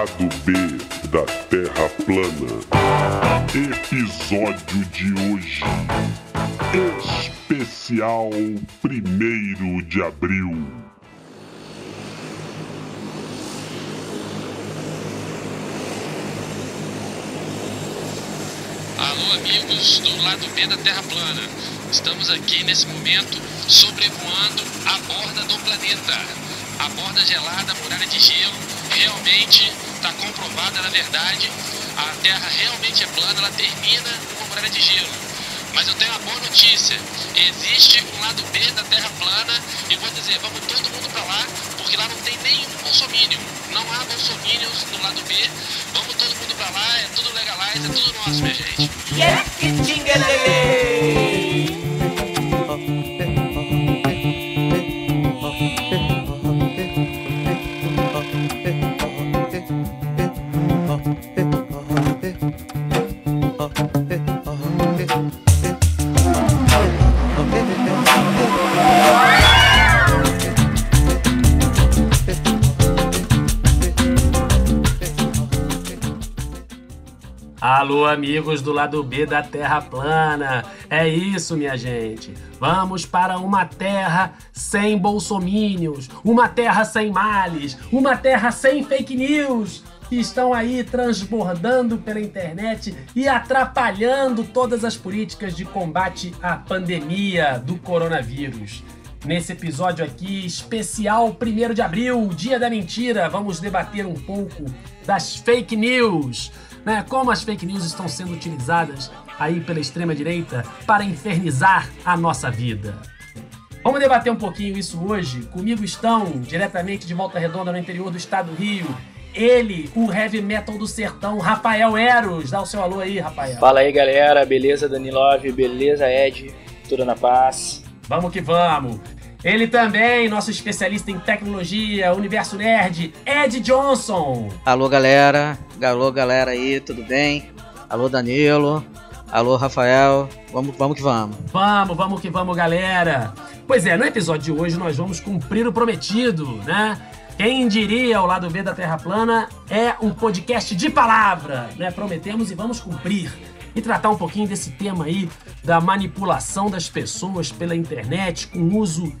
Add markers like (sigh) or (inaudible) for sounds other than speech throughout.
Lado B da Terra plana. Episódio de hoje. Especial 1 de abril. Alô, amigos do lado B da Terra plana. Estamos aqui nesse momento sobrevoando a borda do planeta. A borda gelada, muralha de gelo, realmente está comprovada, na verdade. A Terra realmente é plana, ela termina com a muralha de gelo. Mas eu tenho uma boa notícia. Existe um lado B da Terra plana e vou dizer, vamos todo mundo para lá, porque lá não tem nenhum bolsomínio. Não há bolsomínios no lado B. Vamos todo mundo para lá, é tudo legalize, é tudo nosso, minha gente. Alô, amigos do lado B da Terra plana. É isso, minha gente. Vamos para uma terra sem bolsomínios, uma terra sem males, uma terra sem fake news que estão aí transbordando pela internet e atrapalhando todas as políticas de combate à pandemia do coronavírus. Nesse episódio aqui, especial 1 de abril, Dia da Mentira, vamos debater um pouco das fake news né? Como as fake news estão sendo utilizadas aí pela extrema direita para infernizar a nossa vida. Vamos debater um pouquinho isso hoje. Comigo estão, diretamente de Volta Redonda, no interior do estado do Rio, ele, o heavy metal do sertão, Rafael Eros. Dá o seu alô aí, Rafael. Fala aí, galera. Beleza, Danilov? Beleza, Ed? Tudo na paz? Vamos que vamos. Ele também, nosso especialista em tecnologia, universo nerd, Ed Johnson. Alô, galera. Alô, galera aí, tudo bem? Alô, Danilo. Alô, Rafael. Vamos, vamos que vamos. Vamos, vamos que vamos, galera. Pois é, no episódio de hoje nós vamos cumprir o prometido, né? Quem diria o lado B da Terra Plana é um podcast de palavra, né? Prometemos e vamos cumprir. E tratar um pouquinho desse tema aí da manipulação das pessoas pela internet com uso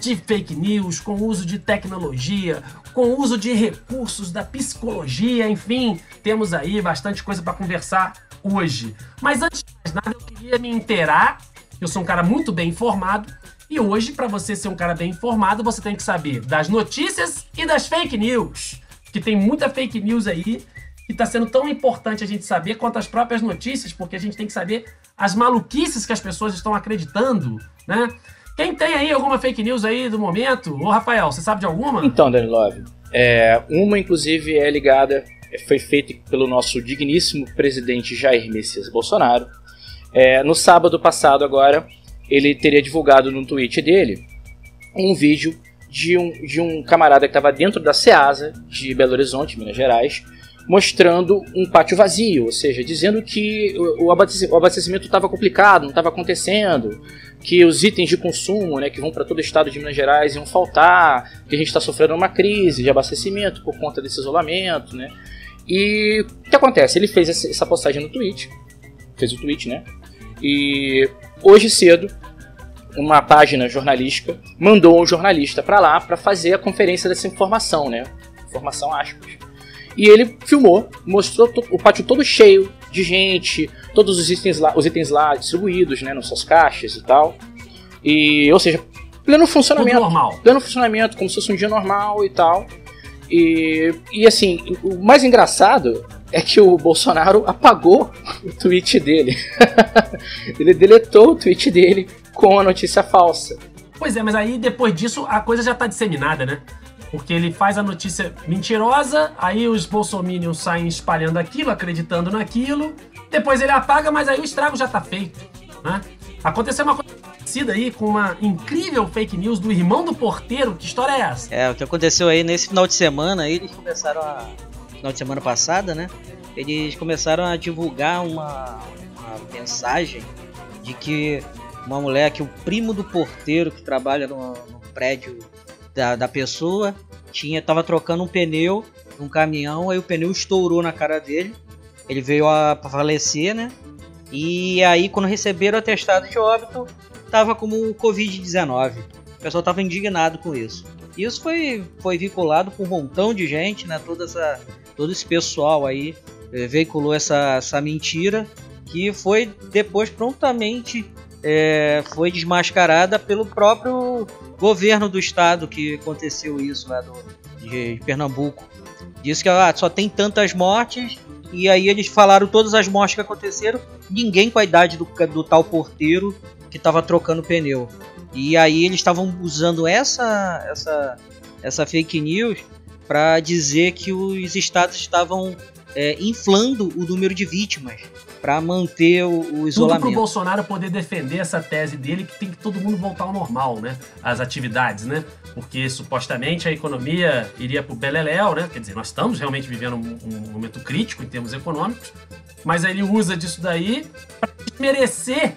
de fake news, com uso de tecnologia, com uso de recursos da psicologia, enfim, temos aí bastante coisa para conversar hoje. Mas antes de mais nada, eu queria me inteirar. Eu sou um cara muito bem informado e hoje, para você ser um cara bem informado, você tem que saber das notícias e das fake news. Que tem muita fake news aí que está sendo tão importante a gente saber quanto as próprias notícias, porque a gente tem que saber as maluquices que as pessoas estão acreditando, né? Quem tem aí alguma fake news aí do momento? Ô, Rafael, você sabe de alguma? Então, Danny Love, é, uma inclusive é ligada, foi feita pelo nosso digníssimo presidente Jair Messias Bolsonaro. É, no sábado passado, agora, ele teria divulgado no tweet dele um vídeo de um, de um camarada que estava dentro da SEASA de Belo Horizonte, Minas Gerais, mostrando um pátio vazio, ou seja, dizendo que o abastecimento estava complicado, não estava acontecendo, que os itens de consumo, né, que vão para todo o estado de Minas Gerais iam faltar, que a gente está sofrendo uma crise de abastecimento por conta desse isolamento, né? E o que acontece? Ele fez essa postagem no Twitch, fez o tweet, né? E hoje cedo, uma página jornalística mandou um jornalista para lá para fazer a conferência dessa informação, né? Informação aspas. E ele filmou, mostrou o pátio todo cheio de gente, todos os itens lá, os itens lá distribuídos, né, nas suas caixas e tal. E, ou seja, pleno funcionamento. Tudo normal. Pleno funcionamento, como se fosse um dia normal e tal. E, e assim, o mais engraçado é que o Bolsonaro apagou o tweet dele. (laughs) ele deletou o tweet dele com a notícia falsa. Pois é, mas aí depois disso a coisa já tá disseminada, né? Porque ele faz a notícia mentirosa, aí os bolsominions saem espalhando aquilo, acreditando naquilo, depois ele apaga, mas aí o estrago já tá feito, né? Aconteceu uma coisa parecida aí com uma incrível fake news do irmão do porteiro, que história é essa? É, o que aconteceu aí nesse final de semana, aí eles começaram a... Final de semana passada, né? Eles começaram a divulgar uma, uma mensagem de que uma mulher, que o primo do porteiro que trabalha no, no prédio da, da pessoa tinha tava trocando um pneu num caminhão, aí o pneu estourou na cara dele. Ele veio a falecer, né? E aí quando receberam o atestado de óbito, tava como Covid-19. O pessoal tava indignado com isso. Isso foi, foi vinculado por um montão de gente, né? Toda essa, todo esse pessoal aí eh, veiculou essa, essa mentira que foi depois prontamente é, foi desmascarada pelo próprio governo do estado que aconteceu isso lá do, de, de Pernambuco. Disse que ah, só tem tantas mortes e aí eles falaram todas as mortes que aconteceram, ninguém com a idade do, do tal porteiro que estava trocando pneu. E aí eles estavam usando essa, essa, essa fake news para dizer que os estados estavam é, inflando o número de vítimas para manter o, o isolamento. Tudo pro Bolsonaro poder defender essa tese dele que tem que todo mundo voltar ao normal, né? As atividades, né? Porque supostamente a economia iria pro beleléu, né? Quer dizer, nós estamos realmente vivendo um, um momento crítico em termos econômicos, mas ele usa disso daí para merecer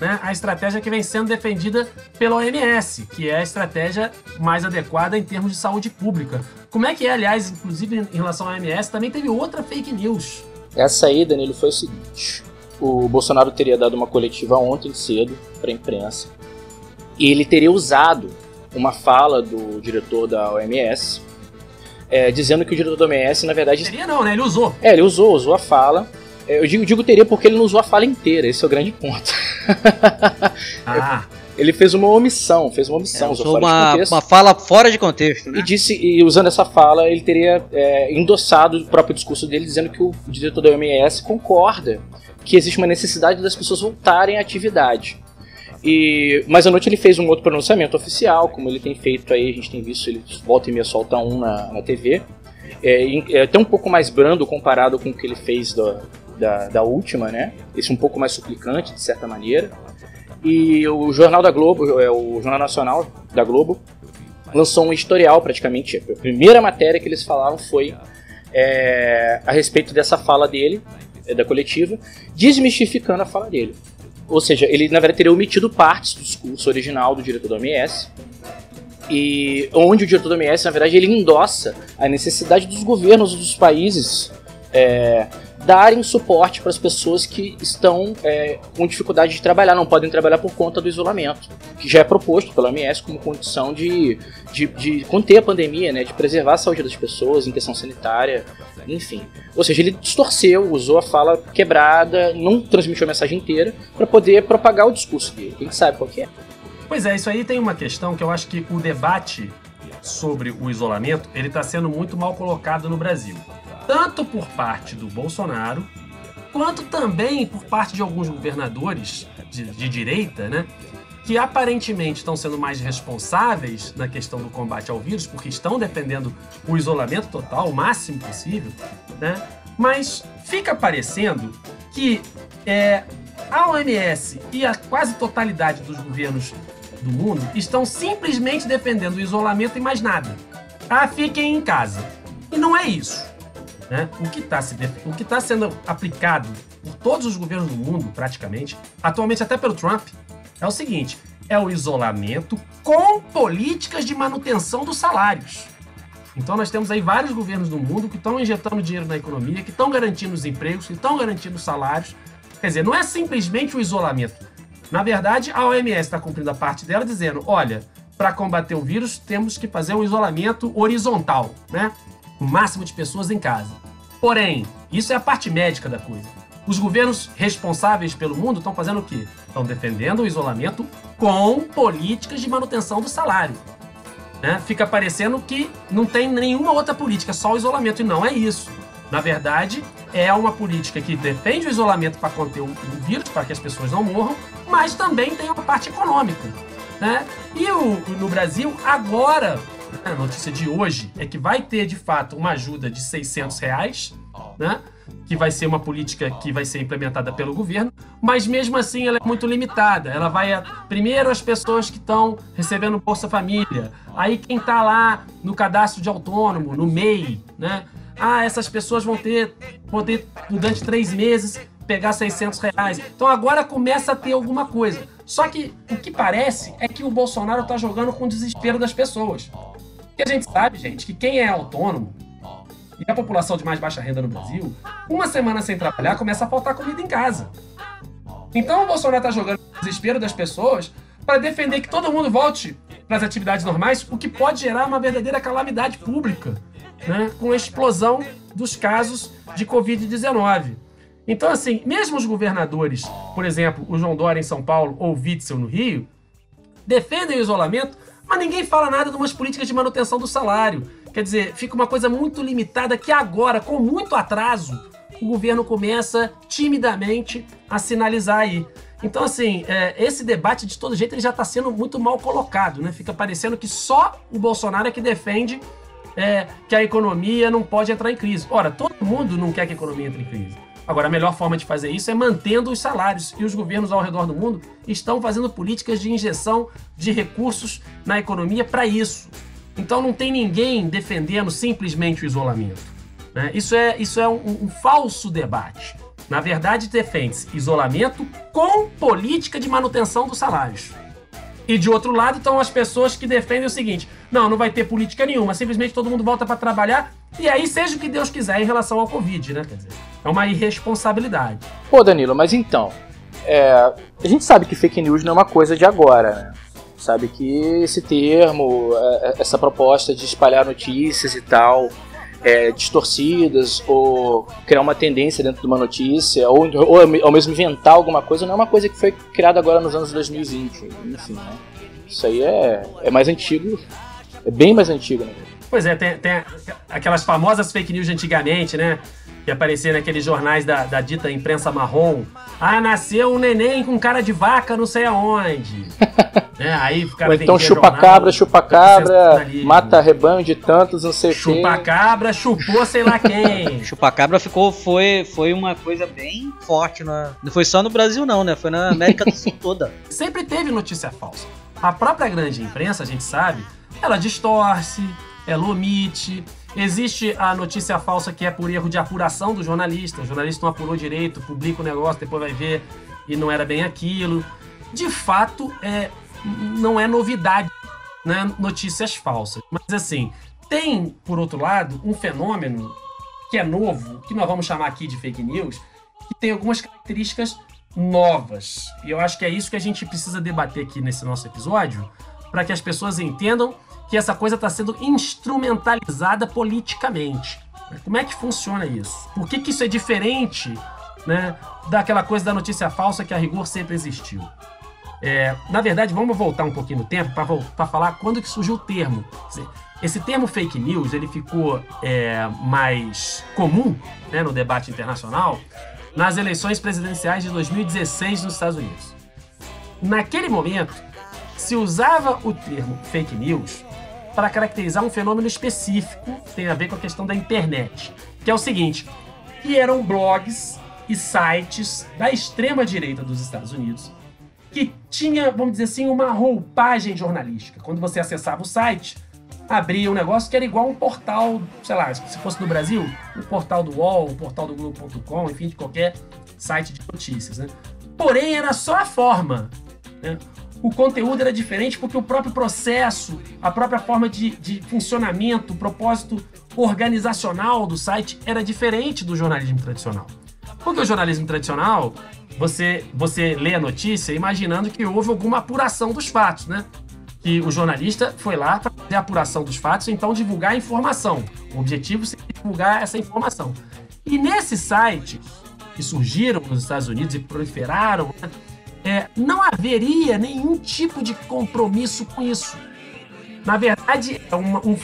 né, a estratégia que vem sendo defendida pela OMS, que é a estratégia mais adequada em termos de saúde pública. Como é que é, aliás, inclusive em relação à OMS, também teve outra fake news. Essa aí, Danilo, foi o seguinte: o Bolsonaro teria dado uma coletiva ontem cedo para a imprensa e ele teria usado uma fala do diretor da OMS, é, dizendo que o diretor da OMS, na verdade. Teria não, né? Ele usou. É, ele usou, usou a fala eu digo, digo teria porque ele não usou a fala inteira, esse é o grande ponto. Ah. (laughs) Ele fez uma omissão, fez uma omissão. É, usou uma, uma fala fora de contexto, né? E disse, e usando essa fala, ele teria é, endossado o próprio discurso dele, dizendo que o diretor da OMS concorda que existe uma necessidade das pessoas voltarem à atividade. E, mas à noite ele fez um outro pronunciamento oficial, como ele tem feito aí, a gente tem visto, ele volta e meia solta um na, na TV. É, é até um pouco mais brando comparado com o que ele fez do, da, da última, né? Esse um pouco mais suplicante, de certa maneira. E o Jornal da Globo, é o Jornal Nacional da Globo, lançou um historial praticamente. A primeira matéria que eles falaram foi é, a respeito dessa fala dele, é, da coletiva, desmistificando a fala dele. Ou seja, ele na verdade teria omitido partes do discurso original do diretor da OMS, e onde o diretor da OMS, na verdade, ele endossa a necessidade dos governos dos países é, darem suporte para as pessoas que estão é, com dificuldade de trabalhar, não podem trabalhar por conta do isolamento, que já é proposto pela OMS como condição de, de, de conter a pandemia, né, de preservar a saúde das pessoas em questão sanitária, enfim. Ou seja, ele distorceu, usou a fala quebrada, não transmitiu a mensagem inteira para poder propagar o discurso dele. Quem sabe qual que é? Pois é, isso aí tem uma questão que eu acho que o debate sobre o isolamento ele está sendo muito mal colocado no Brasil tanto por parte do Bolsonaro, quanto também por parte de alguns governadores de, de direita, né? Que aparentemente estão sendo mais responsáveis na questão do combate ao vírus, porque estão defendendo o isolamento total, o máximo possível, né? Mas fica parecendo que é, a OMS e a quase totalidade dos governos do mundo estão simplesmente defendendo o isolamento e mais nada. Ah, fiquem em casa. E não é isso. Né? O que está tá sendo aplicado por todos os governos do mundo, praticamente, atualmente até pelo Trump, é o seguinte: é o isolamento com políticas de manutenção dos salários. Então nós temos aí vários governos do mundo que estão injetando dinheiro na economia, que estão garantindo os empregos, que estão garantindo os salários. Quer dizer, não é simplesmente o isolamento. Na verdade, a OMS está cumprindo a parte dela dizendo: olha, para combater o vírus temos que fazer um isolamento horizontal, né? O máximo de pessoas em casa. Porém, isso é a parte médica da coisa. Os governos responsáveis pelo mundo estão fazendo o quê? Estão defendendo o isolamento com políticas de manutenção do salário. Né? Fica parecendo que não tem nenhuma outra política, só o isolamento. E não é isso. Na verdade, é uma política que defende o isolamento para conter o vírus, para que as pessoas não morram, mas também tem uma parte econômica. Né? E o, no Brasil, agora, a notícia de hoje é que vai ter de fato uma ajuda de 600 reais, né? Que vai ser uma política que vai ser implementada pelo governo, mas mesmo assim ela é muito limitada. Ela vai a, primeiro as pessoas que estão recebendo Bolsa Família, aí quem está lá no cadastro de autônomo, no MEI, né? Ah, essas pessoas vão ter, vão ter durante três meses pegar 600 reais. Então agora começa a ter alguma coisa. Só que o que parece é que o Bolsonaro está jogando com o desespero das pessoas. Porque a gente sabe, gente, que quem é autônomo e a população de mais baixa renda no Brasil, uma semana sem trabalhar começa a faltar comida em casa. Então o Bolsonaro está jogando o desespero das pessoas para defender que todo mundo volte para as atividades normais, o que pode gerar uma verdadeira calamidade pública, né, com a explosão dos casos de Covid-19. Então, assim, mesmo os governadores, por exemplo, o João Dória em São Paulo ou o Witzel no Rio, defendem o isolamento, mas ninguém fala nada de umas políticas de manutenção do salário. Quer dizer, fica uma coisa muito limitada que agora, com muito atraso, o governo começa timidamente a sinalizar aí. Então, assim, é, esse debate, de todo jeito, ele já está sendo muito mal colocado, né? Fica parecendo que só o Bolsonaro é que defende é, que a economia não pode entrar em crise. Ora, todo mundo não quer que a economia entre em crise. Agora, a melhor forma de fazer isso é mantendo os salários. E os governos ao redor do mundo estão fazendo políticas de injeção de recursos na economia para isso. Então não tem ninguém defendendo simplesmente o isolamento. Né? Isso é, isso é um, um falso debate. Na verdade, defende-se isolamento com política de manutenção dos salários. E de outro lado estão as pessoas que defendem o seguinte: não, não vai ter política nenhuma, simplesmente todo mundo volta para trabalhar e aí seja o que Deus quiser em relação ao Covid, né? Quer dizer, é uma irresponsabilidade. Pô, Danilo, mas então, é, a gente sabe que fake news não é uma coisa de agora, né? Sabe que esse termo, é, é, essa proposta de espalhar notícias e tal, é, distorcidas, ou criar uma tendência dentro de uma notícia, ou, ou, ou mesmo inventar alguma coisa, não é uma coisa que foi criada agora nos anos 2020. Enfim, né? Isso aí é, é mais antigo, é bem mais antigo, né? Pois é, tem, tem aquelas famosas fake news de antigamente, né? Que aparecia naqueles jornais da, da dita imprensa marrom. Ah, nasceu um neném com cara de vaca não sei aonde. (laughs) é, aí o cara Ou então chupa-cabra, chupa-cabra, mata rebanho de tantos, não sei o Chupa-cabra, chupou sei lá quem. (laughs) chupa-cabra ficou, foi, foi uma coisa bem forte. Na, não foi só no Brasil não, né? Foi na América do Sul toda. (laughs) Sempre teve notícia falsa. A própria grande imprensa, a gente sabe, ela distorce, ela omite. Existe a notícia falsa que é por erro de apuração do jornalista. O jornalista não apurou direito, publica o negócio, depois vai ver e não era bem aquilo. De fato, é, não é novidade, né? Notícias falsas. Mas assim, tem, por outro lado, um fenômeno que é novo, que nós vamos chamar aqui de fake news, que tem algumas características novas. E eu acho que é isso que a gente precisa debater aqui nesse nosso episódio, para que as pessoas entendam que essa coisa está sendo instrumentalizada politicamente. Como é que funciona isso? Por que, que isso é diferente né, daquela coisa da notícia falsa que a rigor sempre existiu? É, na verdade, vamos voltar um pouquinho no tempo para falar quando que surgiu o termo. Esse termo fake news ele ficou é, mais comum né, no debate internacional nas eleições presidenciais de 2016 nos Estados Unidos. Naquele momento, se usava o termo fake news para caracterizar um fenômeno específico, tem a ver com a questão da internet, que é o seguinte, que eram blogs e sites da extrema direita dos Estados Unidos que tinha, vamos dizer assim, uma roupagem jornalística. Quando você acessava o site, abria um negócio que era igual um portal, sei lá, se fosse no Brasil, o um portal do UOL, o um portal do Globo.com, enfim, de qualquer site de notícias, né? Porém, era só a forma. Né? O conteúdo era diferente porque o próprio processo, a própria forma de, de funcionamento, o propósito organizacional do site era diferente do jornalismo tradicional. Porque o jornalismo tradicional, você, você lê a notícia imaginando que houve alguma apuração dos fatos, né? Que o jornalista foi lá para fazer a apuração dos fatos, então divulgar a informação. O objetivo seria divulgar essa informação. E nesse site que surgiram nos Estados Unidos e proliferaram, né? É, não haveria nenhum tipo de compromisso com isso. Na verdade, é uma, um,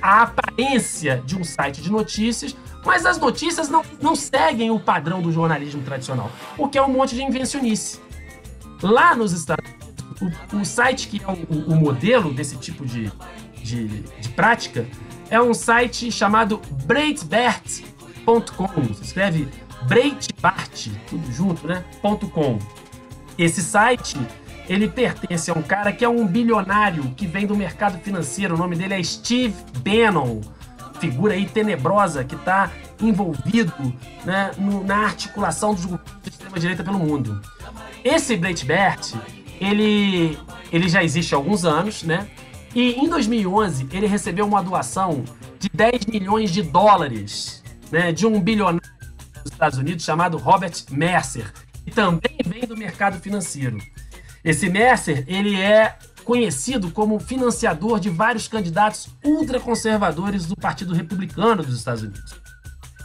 a aparência de um site de notícias, mas as notícias não, não seguem o padrão do jornalismo tradicional, porque é um monte de invencionice. Lá nos Estados Unidos, o, o site que é o, o, modelo desse tipo de, de, de prática é um site chamado Breitbart.com. Se escreve Breitbart, tudo junto, né? .com. Esse site, ele pertence a um cara que é um bilionário que vem do mercado financeiro. O nome dele é Steve Bannon, figura aí tenebrosa que está envolvido né, no, na articulação dos grupos de extrema-direita pelo mundo. Esse Breitbart, ele, ele já existe há alguns anos, né? E em 2011, ele recebeu uma doação de 10 milhões de dólares né, de um bilionário dos Estados Unidos chamado Robert Mercer, que também vem do mercado financeiro. Esse Mercer, ele é conhecido como financiador de vários candidatos ultraconservadores do Partido Republicano dos Estados Unidos.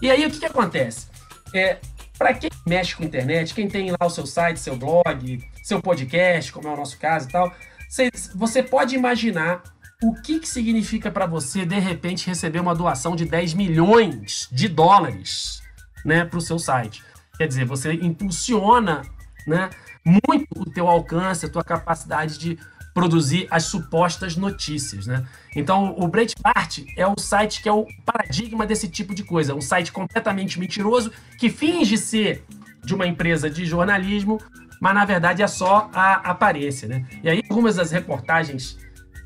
E aí o que, que acontece? É, para quem mexe com internet, quem tem lá o seu site, seu blog, seu podcast, como é o nosso caso e tal, você, você pode imaginar o que, que significa para você, de repente, receber uma doação de 10 milhões de dólares né, para o seu site. Quer dizer, você impulsiona né, muito o teu alcance, a tua capacidade de produzir as supostas notícias, né? Então, o Breitbart é o site que é o paradigma desse tipo de coisa, um site completamente mentiroso que finge ser de uma empresa de jornalismo, mas na verdade é só a aparência, né? E aí algumas das reportagens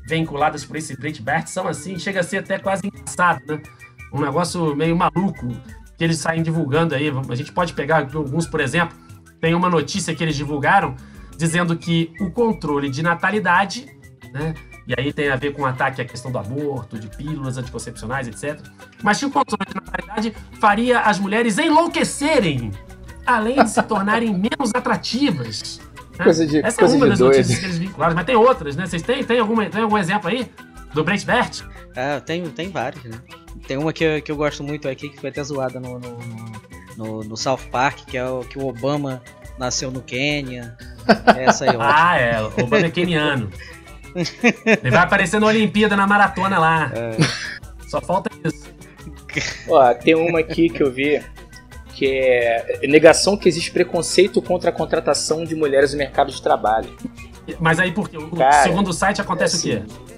vinculadas por esse Breitbart são assim, chega a ser até quase engraçado, né? Um negócio meio maluco que eles saem divulgando aí. A gente pode pegar alguns, por exemplo, tem uma notícia que eles divulgaram dizendo que o controle de natalidade, né? E aí tem a ver com o ataque à questão do aborto, de pílulas anticoncepcionais, etc. Mas que o controle de natalidade faria as mulheres enlouquecerem, além de se (laughs) tornarem menos atrativas. Né? Coisa de, Essa coisa é uma das doido. notícias que eles vincularam, mas tem outras, né? Vocês têm, tem, alguma, tem algum exemplo aí? Do Breitbart? É, tem, tem vários, né? Tem uma que, eu- que eu gosto muito aqui, que foi até zoada no, no, no, no South Park, que é o que o Obama nasceu no Quênia. Essa aí, (laughs) ó. Ah, é, o Obama é keniano. Ele vai aparecer na Olimpíada, na maratona lá. Só falta isso. Ó, tem uma aqui que eu vi que é negação que existe preconceito contra a contratação de mulheres no mercado de trabalho. Mas aí por quê? O- Cara, segundo o site acontece assim, o quê?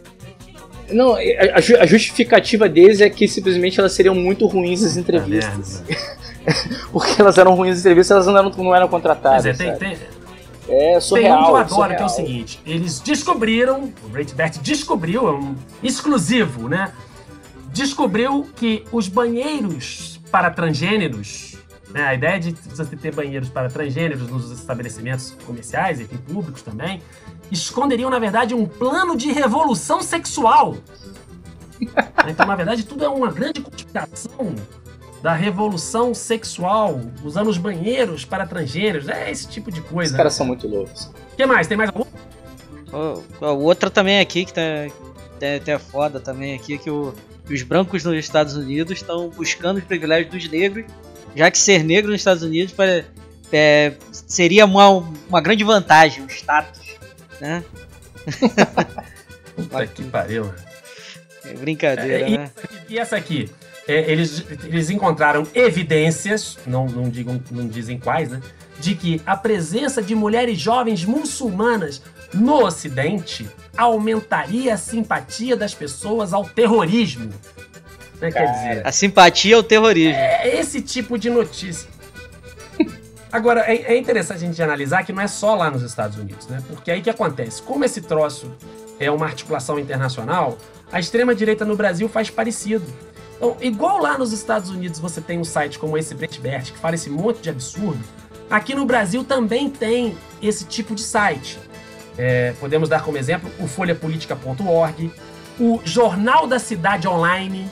Não, a, ju- a justificativa deles é que simplesmente elas seriam muito ruins nas Ah, entrevistas. (laughs) Porque elas eram ruins nas entrevistas, elas não eram, não eram Mas contratadas. é, tem, tem, É tem surreal. um que eu adoro, que é o surreal. seguinte: eles descobriram, o Breitbart descobriu, é um exclusivo, né? Descobriu que os banheiros para transgêneros, né? A ideia de você ter banheiros para transgêneros nos estabelecimentos comerciais e públicos também, esconderiam, na verdade, um plano de revolução sexual. (laughs) Então, na verdade, tudo é uma grande conspiração da revolução sexual, usando os banheiros para transgêneros, é esse tipo de Os coisa. caras são muito loucos. O que mais? Tem mais algum? Ó, Outra também aqui que tá até, até foda também aqui que, o- que os brancos nos Estados Unidos estão buscando os privilégios dos negros, já que ser negro nos Estados Unidos para- é, seria uma, uma grande vantagem, um status, né? (laughs) Puta que pariu. É brincadeira, É, e, né? essa aqui, e essa aqui? É, eles, eles encontraram evidências, não, não, digam, não dizem quais, né? De que a presença de mulheres jovens muçulmanas no Ocidente aumentaria a simpatia das pessoas ao terrorismo. Né, quer dizer, A simpatia ao terrorismo. é esse tipo de notícia. Agora, é, é interessante a gente analisar que não é só lá nos Estados Unidos, né? Porque aí que acontece? Como esse troço é uma articulação internacional, a extrema-direita no Brasil faz parecido. Então, igual lá nos Estados Unidos você tem um site como esse Breitbart, que fala esse monte de absurdo, aqui no Brasil também tem esse tipo de site. É, podemos dar como exemplo o folhapolitica.org, o Jornal da Cidade Online,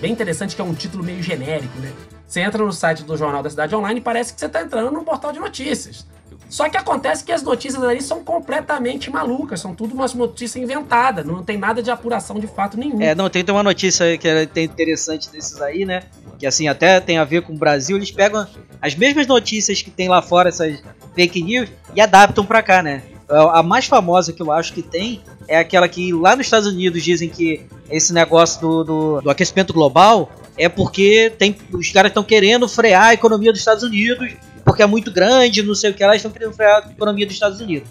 bem interessante que é um título meio genérico, né? Você entra no site do Jornal da Cidade Online e parece que você está entrando num portal de notícias. Só que acontece que as notícias ali são completamente malucas, são tudo umas notícias inventadas, não tem nada de apuração de fato nenhum. É, não, tem, uma notícia que é interessante desses aí, né? Que assim, até tem a ver com o Brasil, eles pegam as mesmas notícias que tem lá fora, essas fake news, e adaptam pra cá, né? A a mais famosa que eu acho que tem é aquela que lá nos Estados Unidos dizem que esse negócio do, do, do aquecimento global é porque tem, os caras estão querendo frear a economia dos Estados Unidos, porque é muito grande, não sei o que, elas estão querendo frear a economia dos Estados Unidos.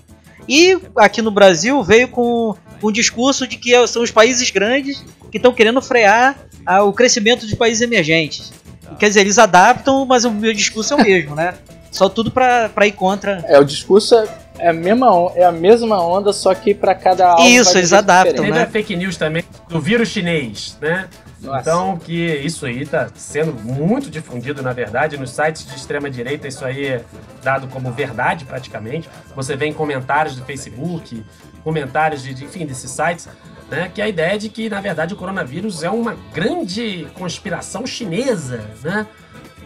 E aqui no Brasil veio com o discurso de que são os países grandes que estão querendo frear ah, o crescimento dos países emergentes. Quer dizer, eles adaptam, mas o meu discurso é o mesmo, né? Só tudo pra ir contra. É, o discurso é- é a mesma, é a mesma onda, só que pra cada alvo Isso, eles adaptam, diferente. Teve né? a fake news também do vírus chinês, né? Nossa. Então, que isso aí tá sendo muito difundido, na verdade, nos sites de extrema direita, isso aí é dado como verdade praticamente. Você vê em comentários do Facebook, comentários de, de- enfim, desses sites. né? Que é a ideia de que, na verdade, o coronavírus é uma grande conspiração chinesa, né?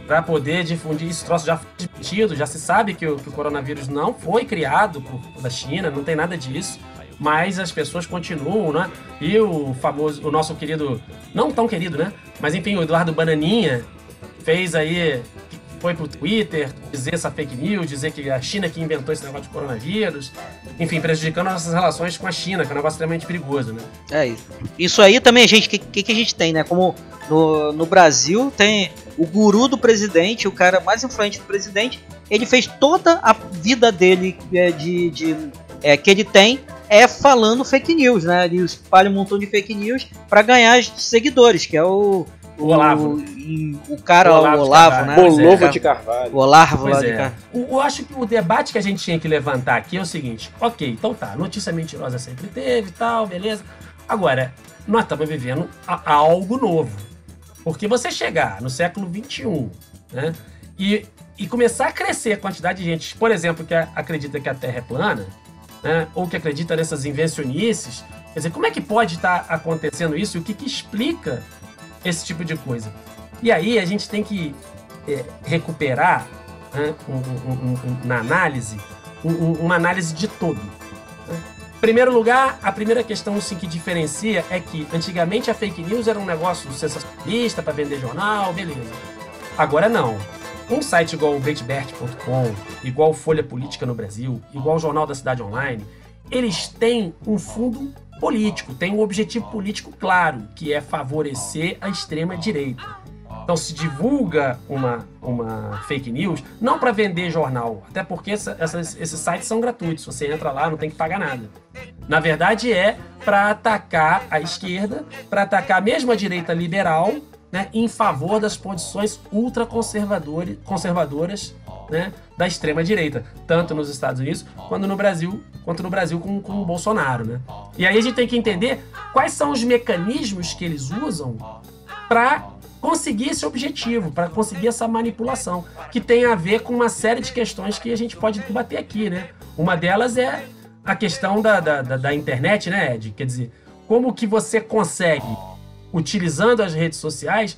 Para poder difundir esse troço já foi discutido, já se sabe que o, que o coronavírus não foi criado por, da China, não tem nada disso mas as pessoas continuam, né? E o famoso, o nosso querido, não tão querido, né? Mas enfim, o Eduardo Bananinha fez aí, foi pro Twitter dizer essa fake news, dizer que a China que inventou esse negócio de coronavírus, enfim, prejudicando nossas relações com a China, que é um negócio extremamente perigoso, né? É isso. Isso aí também, gente, o que, que, que, a gente tem, né? Como no, no Brasil tem o guru do presidente, o cara mais influente do presidente, ele fez toda a vida dele é, de, de é, que ele tem é falando fake news, né? Ele espalha um montão de fake news para ganhar seguidores, que é o o Olavo. O, o cara, o Olavo, o Olavo né? Bolovo é. de Carvalho. O Olavo lá Pois de é. Carvalho. O- Eu acho que o debate que a gente tinha que levantar aqui é o seguinte: ok, então tá, notícia mentirosa sempre teve e tal, beleza. Agora, nós estamos vivendo a- a algo novo. Porque você chegar no século XXI, né? E, e começar a crescer a quantidade de gente, por exemplo, que acredita que a Terra é plana, né? Ou que acredita nessas invencionices. Quer dizer, como é que pode estar acontecendo isso e o que, que explica esse tipo de coisa? E aí a gente tem que é, recuperar né, um- um- um- na análise um- um- uma análise de todo. né? Primeiro lugar, a primeira questão assim, que diferencia é que antigamente a fake news era um negócio sensacionalista para vender jornal, beleza. Agora não. Um site igual o Breitbart.com, igual Folha Política no Brasil, igual o Jornal da Cidade Online, eles têm um fundo político, têm um objetivo político claro, que é favorecer a extrema direita. Então se divulga uma, uma fake news, não para vender jornal, até porque essa- essas- esses sites são gratuitos, você entra lá, não tem que pagar nada. Na verdade é para atacar a esquerda, para atacar mesmo a direita liberal, né, em favor das posições ultraconservadoras conservadoras, né, da extrema direita, tanto nos Estados Unidos quanto no Brasil, quanto no Brasil com, com o Bolsonaro, né? E aí a gente tem que entender quais são os mecanismos que eles usam para conseguir esse objetivo, para conseguir essa manipulação, que tem a ver com uma série de questões que a gente pode debater aqui, né? Uma delas é a questão da, da, da- da internet, né, Ed? Quer dizer, como que você consegue, utilizando as redes sociais,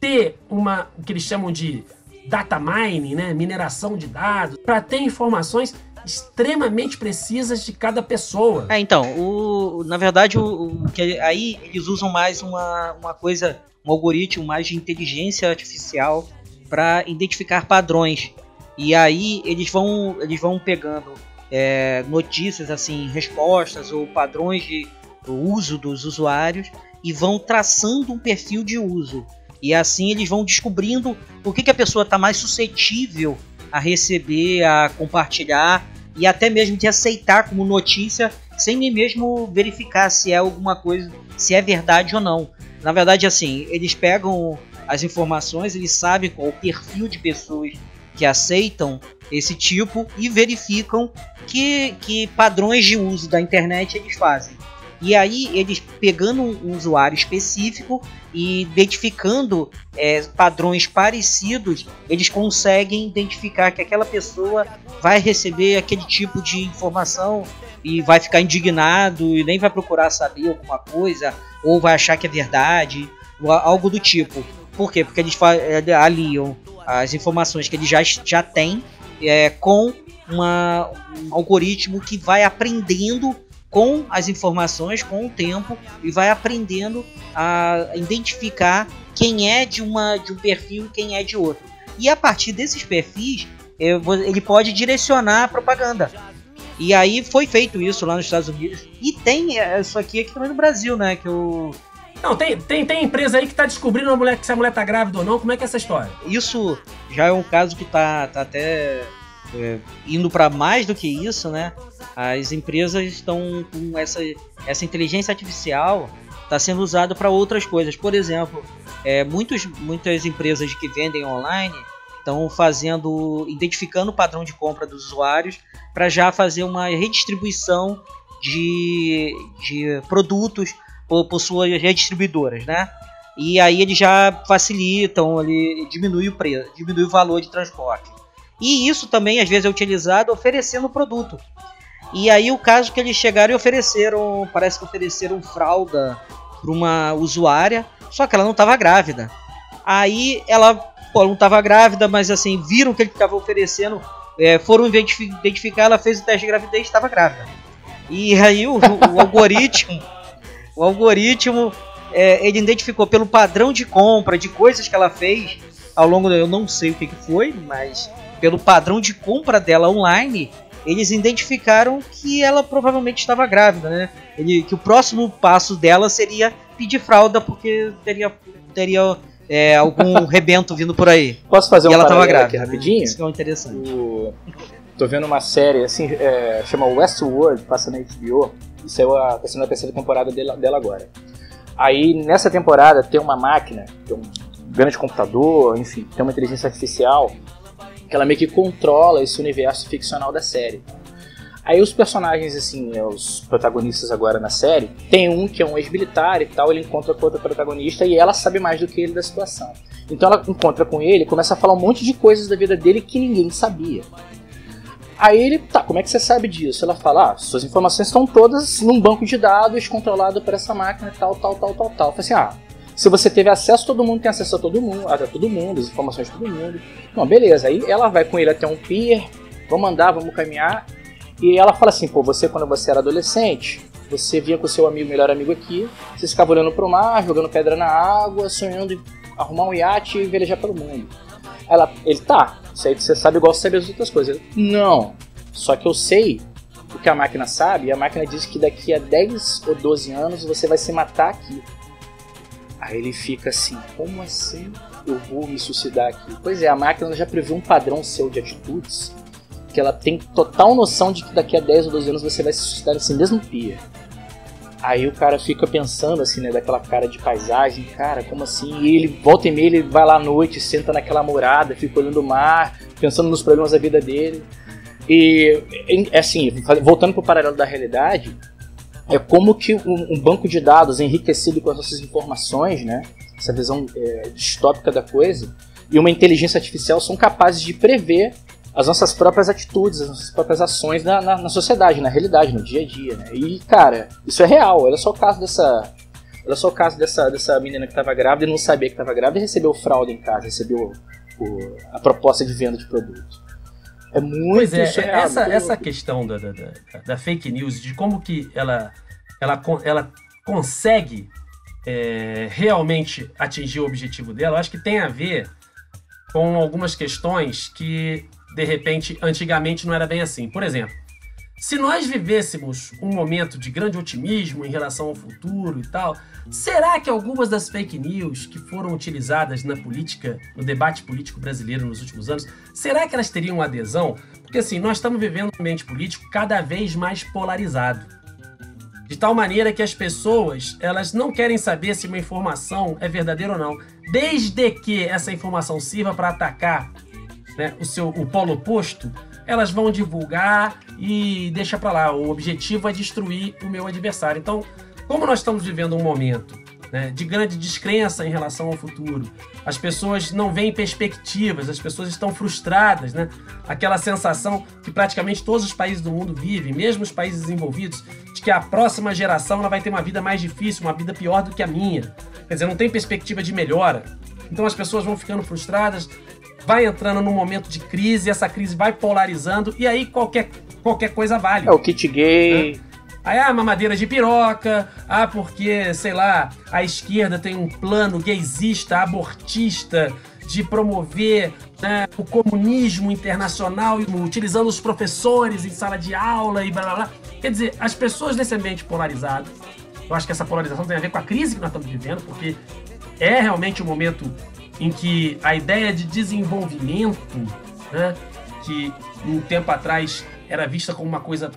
ter uma, o que eles chamam de data mining, né, mineração de dados, para ter informações extremamente precisas de cada pessoa. É, então, o, na verdade, o, o que aí eles usam mais uma, uma coisa, um algoritmo mais de inteligência artificial para identificar padrões. E aí eles vão, eles vão pegando é, notícias, assim, respostas ou padrões de uso dos usuários e vão traçando um perfil de uso. E assim eles vão descobrindo o que, que a pessoa está mais suscetível a receber, a compartilhar e até mesmo de aceitar como notícia sem nem mesmo verificar se é alguma coisa, se é verdade ou não. Na verdade, assim, eles pegam as informações, eles sabem qual o perfil de pessoas que aceitam esse tipo e verificam que, que padrões de uso da internet eles fazem. E aí, eles pegando um usuário específico e identificando é, padrões parecidos, eles conseguem identificar que aquela pessoa vai receber aquele tipo de informação e vai ficar indignado e nem vai procurar saber alguma coisa ou vai achar que é verdade ou algo do tipo. Por quê? Porque eles eh, aliam as informações que eles já, já têm é, com uma- um algoritmo que vai aprendendo com as informações, com o tempo, e vai aprendendo a identificar quem é de, uma, de um perfil e quem é de outro. E a partir desses perfis, ele pode direcionar a propaganda. E aí foi feito isso lá nos Estados Unidos. E tem eh, isso aqui, aqui também no Brasil, né? Que o, Não, tem, tem, tem empresa aí que tá descobrindo uma mulher, se a mulher tá grávida ou não. Como é que é essa história? isso já é um caso que tá, tá até é, indo para mais do que isso, né? As empresas estão com essa, essa inteligência artificial está sendo usado para outras coisas. Por exemplo, é, muitos, muitas empresas que vendem online estão fazendo, identificando o padrão de compra dos usuários para já fazer uma redistribuição de, de produtos por, por suas redistribuidoras, né? E aí eles já facilitam, ele diminui o preço, diminui o valor de transporte. E isso também às vezes é utilizado oferecendo produto. E aí o caso que eles chegaram e ofereceram, parece que ofereceram fralda para uma usuária, só que ela não estava grávida. Aí ela, pô, não estava grávida, mas assim, viram que ele estava oferecendo, é, foram identificar, ela fez o teste de gravidez e estava grávida. E aí o, o (laughs) algoritmo, o algoritmo, é, ele identificou pelo padrão de compra de coisas que ela fez ao longo, do, eu não sei o que, que foi, mas pelo padrão de compra dela online, eles identificaram que ela provavelmente estava grávida, né? Ele, que o próximo passo dela seria pedir fralda porque teria, teria é, algum (laughs) rebento vindo por aí. Posso fazer e um ela paralelo grávida. aqui rapidinho? Isso que é interessante. O... Tô vendo uma série assim, é, chama Westworld, passa na HBO, e saiu a, tá sendo a terceira temporada dela, dela agora. Aí nessa temporada tem uma máquina, tem um grande computador, enfim, tem uma inteligência artificial que ela meio que controla esse universo ficcional da série. Aí os personagens, assim, os protagonistas agora na série, tem um que é um ex-militar e tal, ele encontra com outra protagonista e ela sabe mais do que ele da situação. Então ela encontra com ele começa a falar um monte de coisas da vida dele que ninguém sabia. Aí ele, tá, como é que você sabe disso? Ela fala, ah, suas informações estão todas num banco de dados controlado por essa máquina tal, tal, tal, tal, tal. Falei assim, ah, se você teve acesso, todo mundo tem acesso a todo mundo, a todo mundo, as informações de todo mundo. Não, beleza. Aí ela vai com ele até um pier, vamos andar, vamos caminhar. E ela fala assim, pô, você quando você era adolescente, você vinha com seu amigo, melhor amigo aqui, você ficava olhando pro mar, jogando pedra na água, sonhando em arrumar um iate e velejar pelo mundo. Ela, ele, tá, isso aí você sabe igual você sabe as outras coisas. Ele, não, só que eu sei o que a máquina sabe, e a máquina diz que daqui a 10 ou 12 anos você vai se matar aqui. Aí ele fica assim, como assim eu vou me suicidar aqui? Pois é, a máquina já previu um padrão seu de atitudes, que ela tem total noção de que daqui a 10 ou 12 anos você vai se suicidar nesse mesmo pia. Aí o cara fica pensando assim, né, daquela cara de paisagem, cara, como assim? E ele volta e meia, ele vai lá à noite, senta naquela morada, fica olhando o mar, pensando nos problemas da vida dele. E assim, voltando pro paralelo da realidade, é como que um, um banco de dados enriquecido com as nossas informações, né, essa visão é, distópica da coisa, e uma inteligência artificial são capazes de prever as nossas próprias atitudes, as nossas próprias ações na, na, na, sociedade, na realidade, no dia a dia, né? E, cara, isso é real. Olha só o caso dessa. Olha só o caso dessa, dessa menina que estava grávida e não sabia que estava grávida e recebeu fraude em casa, recebeu o, a proposta de venda de produto. É muito Pois é, surreal, essa, muito essa questão da, da, da, fake news, de como que ela, ela, ela consegue é, realmente atingir o objetivo dela, eu acho que tem a ver com algumas questões que, de repente, antigamente não era bem assim. Por exemplo, se nós vivêssemos um momento de grande otimismo em relação ao futuro e tal, será que algumas das fake news que foram utilizadas na política, no debate político brasileiro nos últimos anos, será que elas teriam adesão? Porque assim, nós estamos vivendo um ambiente político cada vez mais polarizado. De tal maneira que as pessoas, elas não querem saber se uma informação é verdadeira ou não, desde que essa informação sirva para atacar né, o seu o polo oposto, elas vão divulgar e deixa para lá. O objetivo é destruir o meu adversário. Então, como nós estamos vivendo um momento né, de grande descrença em relação ao futuro, as pessoas não veem perspectivas, as pessoas estão frustradas, né? Aquela sensação que praticamente todos os países do mundo vivem, mesmo os países desenvolvidos, de que a próxima geração ela vai ter uma vida mais difícil, uma vida pior do que a minha. Quer dizer, não tem perspectiva de melhora. Então as pessoas vão ficando frustradas, vai entrando num momento de crise, essa crise vai polarizando e aí qualquer, qualquer coisa vale. É o kit gay. Aí, ah, mamadeira de piroca, ah, porque, sei lá, a esquerda tem um plano gaysista, abortista, de promover né, o comunismo internacional, utilizando os professores em sala de aula e blá blá blá. Quer dizer, as pessoas nesse ambiente polarizado, eu acho que essa polarização tem a ver com a crise que nós estamos vivendo, porque é realmente um momento em que a ideia de desenvolvimento, né, que um tempo atrás era vista como uma coisa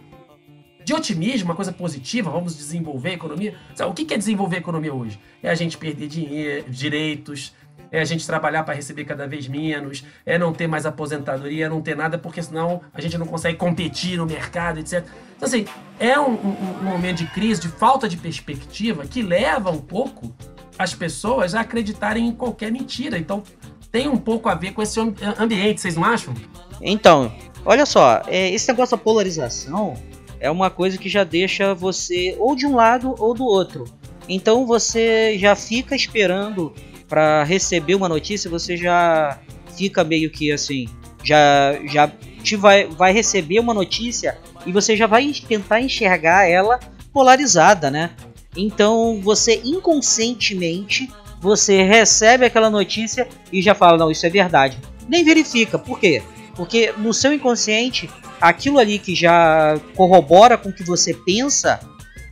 de otimismo, uma coisa positiva, vamos desenvolver a economia. O que é desenvolver a economia hoje? É a gente perder dinheiro, direitos, é a gente trabalhar para receber cada vez menos, é não ter mais aposentadoria, é não ter nada, porque senão a gente não consegue competir no mercado, etc. Então, assim, é um, um- um momento de crise, de falta de perspectiva, que leva um pouco as pessoas a acreditarem em qualquer mentira. Então, tem um pouco a ver com esse ambi- ambiente, vocês não acham? Então, olha só, é, esse negócio da polarização é uma coisa que já deixa você ou de um lado ou do outro. Então você já fica esperando para receber uma notícia, você já fica meio que assim, já já te vai, vai receber uma notícia e você já vai tentar enxergar ela polarizada, né? Então você inconscientemente você recebe aquela notícia e já fala não, isso é verdade. Nem verifica, por quê? Porque no seu inconsciente, aquilo ali que já corrobora com o que você pensa,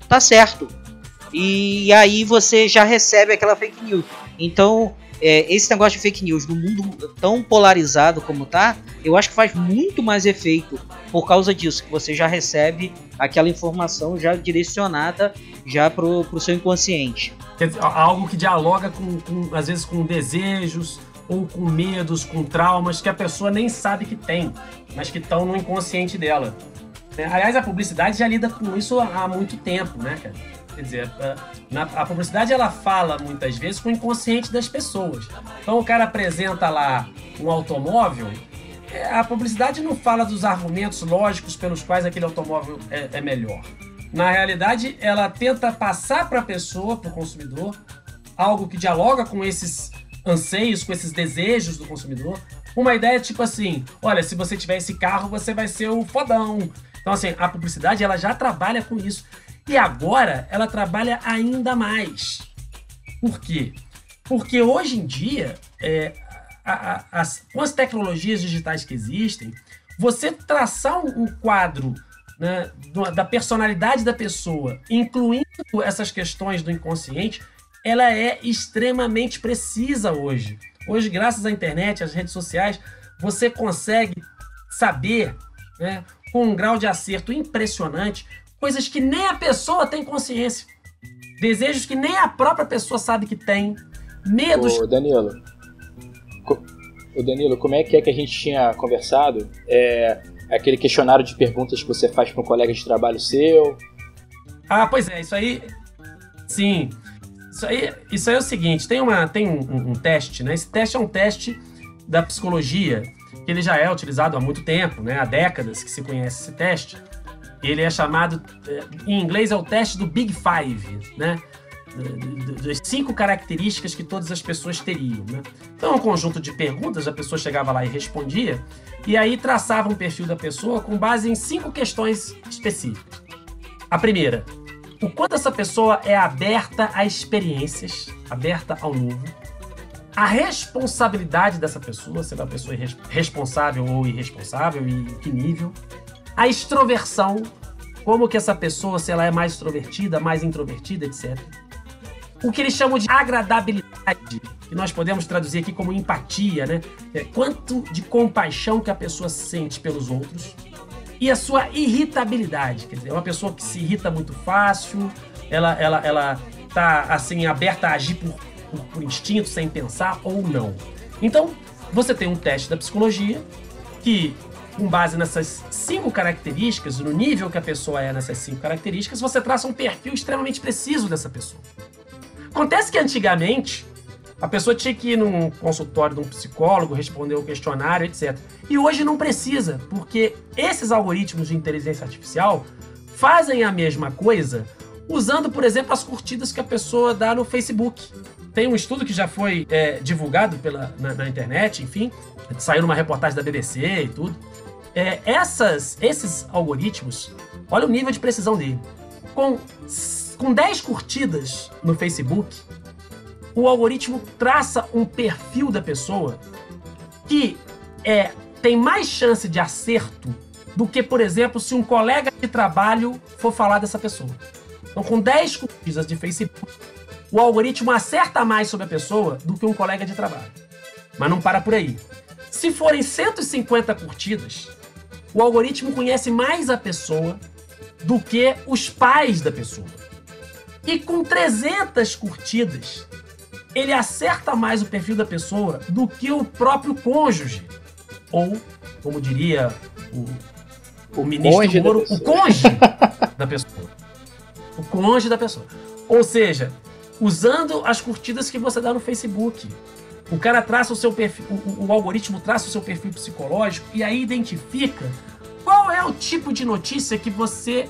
tá certo. E aí você já recebe aquela fake news. Então, é, esse negócio de fake news no mundo tão polarizado como tá, eu acho que faz muito mais efeito por causa disso, que você já recebe aquela informação já direcionada já pro, pro seu inconsciente. Algo que dialoga com, com, às vezes, com desejos ou com medos, com traumas que a pessoa nem sabe que tem, mas que estão no inconsciente dela. Aliás, a publicidade já lida com isso há muito tempo, né, cara? Quer dizer, a, a publicidade ela fala muitas vezes com o inconsciente das pessoas. Então o cara apresenta lá um automóvel, é, a publicidade não fala dos argumentos lógicos pelos quais aquele automóvel é, é melhor. Na realidade, ela tenta passar para a pessoa, para o consumidor, algo que dialoga com esses anseios, com esses desejos do consumidor. Uma ideia tipo assim: olha, se você tiver esse carro, você vai ser o fodão. Então, assim, a publicidade ela já trabalha com isso. E agora ela trabalha ainda mais. Por quê? Porque hoje em dia, é, a, a, as, com as tecnologias digitais que existem, você traçar um, quadro né, da personalidade da pessoa, incluindo essas questões do inconsciente, ela é extremamente precisa hoje. Hoje, graças à internet, às redes sociais, você consegue saber, né, com um grau de acerto impressionante, coisas que nem a pessoa tem consciência, desejos que nem a própria pessoa sabe que tem, medos. Ô, Danilo, o Danilo, como é que é que a gente tinha conversado? É aquele questionário de perguntas que você faz para um colega de trabalho seu? Ah, pois é, isso aí. Sim. Isso aí, isso aí é o seguinte: tem, uma, tem um, um, um teste, né? Esse teste é um teste da psicologia, que ele já é utilizado há muito tempo, né? Há décadas que se conhece esse teste. Ele é chamado, é, em inglês, é o teste do Big Five, né? Das cinco características que todas as pessoas teriam. Né? Então, é um conjunto de perguntas, a pessoa chegava lá e respondia, e aí traçava um perfil da pessoa com base em cinco questões específicas. A primeira, o quanto essa pessoa é aberta a experiências, aberta ao novo. A responsabilidade dessa pessoa, se é uma pessoa responsável ou irresponsável e em que nível a extroversão, como que essa pessoa, se ela é mais extrovertida, mais introvertida, etc. O que eles chamam de agradabilidade, que nós podemos traduzir aqui como empatia, né? É quanto de compaixão que a pessoa sente pelos outros. E a sua irritabilidade, quer dizer, é uma pessoa que se irrita muito fácil, ela, ela, ela tá assim aberta a agir por, por, por instinto, sem pensar ou não. Então, você tem um teste da psicologia que com base nessas cinco características, no nível que a pessoa é nessas cinco características, você traça um perfil extremamente preciso dessa pessoa. Acontece que antigamente a pessoa tinha que ir num consultório de um psicólogo, responder um questionário, etc. E hoje não precisa, porque esses algoritmos de inteligência artificial fazem a mesma coisa usando, por exemplo, as curtidas que a pessoa dá no Facebook. Tem um estudo que já foi é, divulgado pela, na, na internet, enfim, saiu numa reportagem da BBC e tudo, é, essas, esses algoritmos, olha o nível de precisão dele. Com, com 10 curtidas no Facebook, o algoritmo traça um perfil da pessoa que é, tem mais chance de acerto do que, por exemplo, se um colega de trabalho for falar dessa pessoa. Então, com 10 curtidas de Facebook, o algoritmo acerta mais sobre a pessoa do que um colega de trabalho. Mas não para por aí. Se forem 150 curtidas, o algoritmo conhece mais a pessoa do que os pais da pessoa. E com 300 curtidas, ele acerta mais o perfil da pessoa do que o próprio cônjuge. Ou, como diria o, o ministro Moro, o cônjuge (laughs) da pessoa. O cônjuge da pessoa. Ou seja, usando as curtidas que você dá no Facebook. O cara traça o seu perfil, o, o, algoritmo traça o seu perfil psicológico e aí identifica qual é o tipo de notícia que você,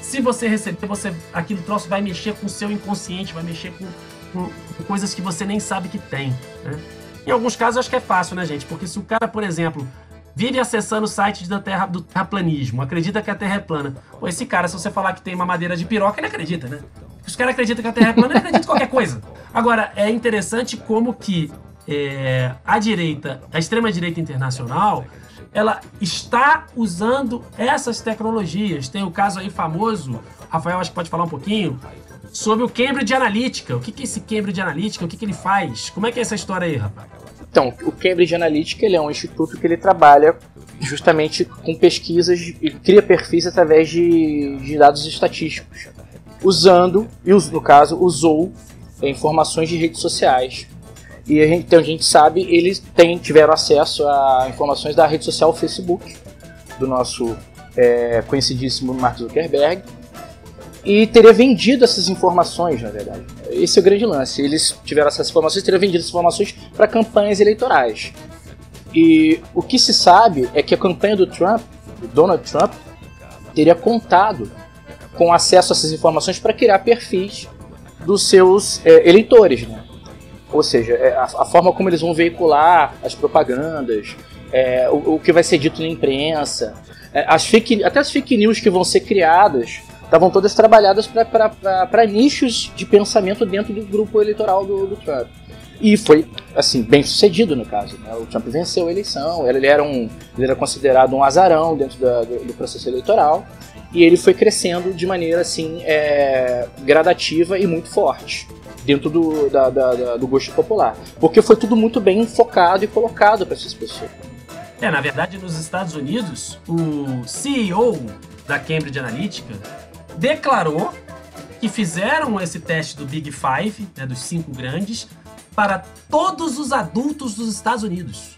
se você receber, você aquele troço vai mexer com o seu inconsciente, vai mexer com, com, com coisas que você nem sabe que tem, né? Em alguns casos acho que é fácil, né, gente? Porque se o cara, por exemplo, vive acessando sites da terra, do terraplanismo, acredita que a Terra é plana. Pô, esse cara, se você falar que tem uma madeira de piroca, ele acredita, né? Os caras acreditam que a Terra é plana, ele acredita em qualquer coisa. Agora, é interessante como que é, a direita, a extrema-direita internacional, ela está usando essas tecnologias. Tem o caso aí famoso, Rafael acho que pode falar um pouquinho, sobre o Cambridge Analytica. O que, que é esse Cambridge Analytica? O que, que ele faz? Como é que é essa história aí, rapaz? Então, o Cambridge Analytica ele é um instituto que ele trabalha justamente com pesquisas e cria perfis através de, de dados estatísticos, usando, e no caso, usou informações de redes sociais. E a gente, então a gente sabe, eles tiveram acesso a informações da rede social Facebook, do nosso é, conhecidíssimo Mark Zuckerberg, e teria vendido essas informações, na verdade. Esse é o grande lance. Eles tiveram essas informações teriam vendido essas informações para campanhas eleitorais. E o que se sabe é que a campanha do Trump, do Donald Trump, teria contado com acesso a essas informações para criar perfis dos seus é, eleitores, né? Ou seja, é, a, a, forma como eles vão veicular as propagandas, é, o, o, que vai ser dito na imprensa, é, as fake, até as fake news que vão ser criadas estavam todas trabalhadas para nichos de pensamento dentro do grupo eleitoral do, do, Trump. E foi, assim, bem sucedido no caso. Né? O Trump venceu a eleição, ele era, um, ele era considerado um azarão dentro da, do, do, processo eleitoral, e ele foi crescendo de maneira, assim, é, gradativa e muito forte dentro do, da, da, do gosto popular. Porque foi tudo muito bem focado e colocado para essas pessoas. É, na verdade, nos Estados Unidos, o CEO da Cambridge Analytica declarou que fizeram esse teste do Big Five, né, dos cinco grandes, para todos os adultos dos Estados Unidos.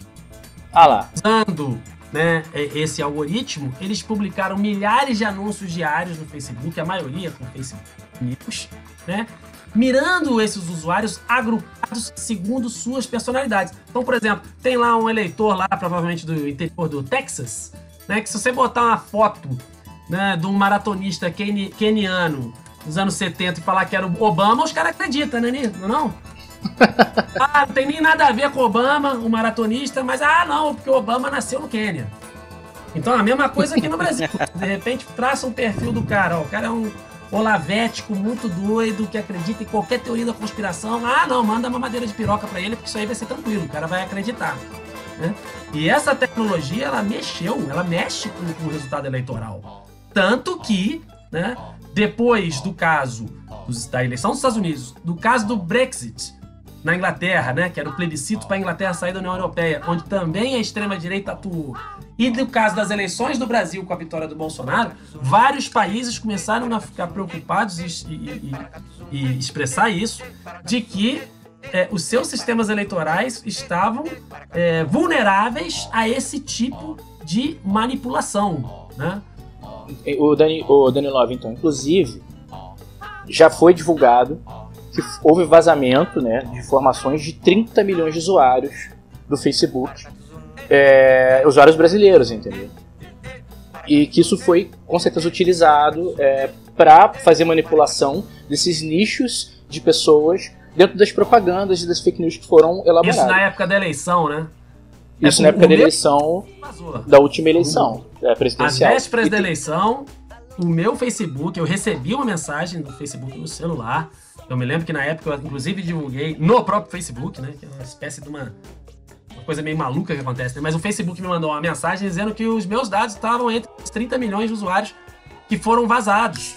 Ah lá. Usando né, esse algoritmo, eles publicaram milhares de anúncios diários no Facebook, a maioria com Facebook News, né, mirando esses usuários agrupados segundo suas personalidades. Então, por exemplo, tem lá um eleitor lá, provavelmente do interior do Texas, né, que se você botar uma foto né, de um maratonista keni, keniano dos anos 70 e falar que era o Obama, os caras acreditam, né, não? não? (laughs) ah, não tem nem nada a ver com Obama, o maratonista, mas ah, não, porque o Obama nasceu no Quênia. Então a mesma coisa aqui no Brasil. (laughs) De repente traça um perfil do cara, ó, o cara é um olavético muito doido que acredita em qualquer teoria da conspiração. Ah, não, manda uma madeira de piroca para ele, porque isso aí vai ser tranquilo, o cara vai acreditar. Né? E essa tecnologia, ela mexeu, ela mexe com, com o resultado eleitoral. Tanto que, né, depois do caso dos, da eleição dos Estados Unidos, do caso do Brexit na Inglaterra, né, que era o plebiscito para a Inglaterra sair da União Europeia, onde também a extrema-direita atuou, e do caso das eleições do Brasil com a vitória do Bolsonaro, vários países começaram a ficar preocupados e, e, e, e expressar isso, de que é, os seus sistemas eleitorais estavam é, vulneráveis a esse tipo de manipulação, né? o, Dani, o então, inclusive, já foi divulgado que houve vazamento né, de informações de 30 milhões de usuários do Facebook, é, usuários brasileiros, entendeu? E que isso foi com certeza utilizado é, para fazer manipulação desses nichos de pessoas dentro das propagandas e das fake news que foram elaboradas. Isso na época da eleição, né? Isso é, na época da eleição, da última eleição é, presidencial. Às vésperas da eleição, o meu Facebook, eu recebi uma mensagem do Facebook no celular. Eu me lembro que na época eu inclusive divulguei no próprio Facebook, né? Que é uma espécie de uma, uma coisa meio maluca que acontece, né? Mas o Facebook me mandou uma mensagem dizendo que os meus dados estavam entre os 30 milhões de usuários que foram vazados.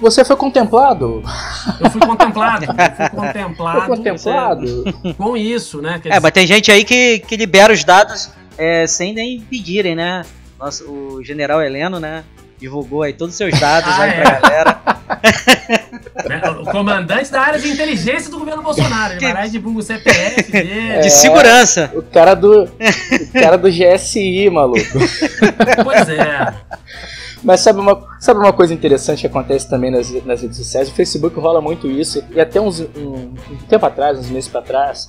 Você foi contemplado? Eu fui contemplado. Eu fui contemplado. (laughs) Foi contemplado? Com isso, né? Quer é, dizer... mas tem gente aí que, que libera os dados é, sem nem pedirem, né? Nossa, o general Heleno, né? Divulgou aí todos os seus dados ah, aí é. pra galera. (laughs) O comandante da área de inteligência do governo Bolsonaro. Ele vai e divulga o CPF (laughs) dele. É, de segurança. O cara do. O cara do GSI, maluco. (laughs) Pois é. Mas sabe uma, sabe uma coisa interessante que acontece também nas, nas redes sociais? O Facebook rola muito isso, e até uns, um, um tempo atrás, uns meses para trás,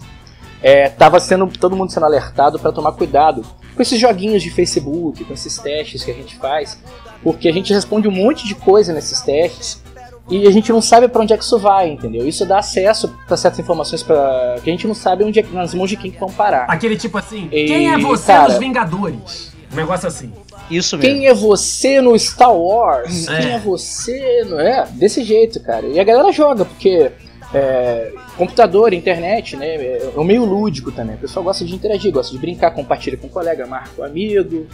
é, tava sendo todo mundo sendo alertado para tomar cuidado com esses joguinhos de Facebook, com esses testes que a gente faz, porque a gente responde um monte de coisa nesses testes e a gente não sabe para onde é que isso vai, entendeu? Isso dá acesso para certas informações para que a gente não sabe onde é, nas mãos de quem que vão parar. Aquele tipo assim, E, quem é você cara- nos Vingadores? Um negócio assim. Isso mesmo. Quem é você no Star Wars? É. Quem é você no. É, desse jeito, cara. E a galera joga, porque é, computador, internet, né? É um meio lúdico também. O pessoal gosta de interagir, gosta de brincar, compartilha com o colega, marca com o amigo.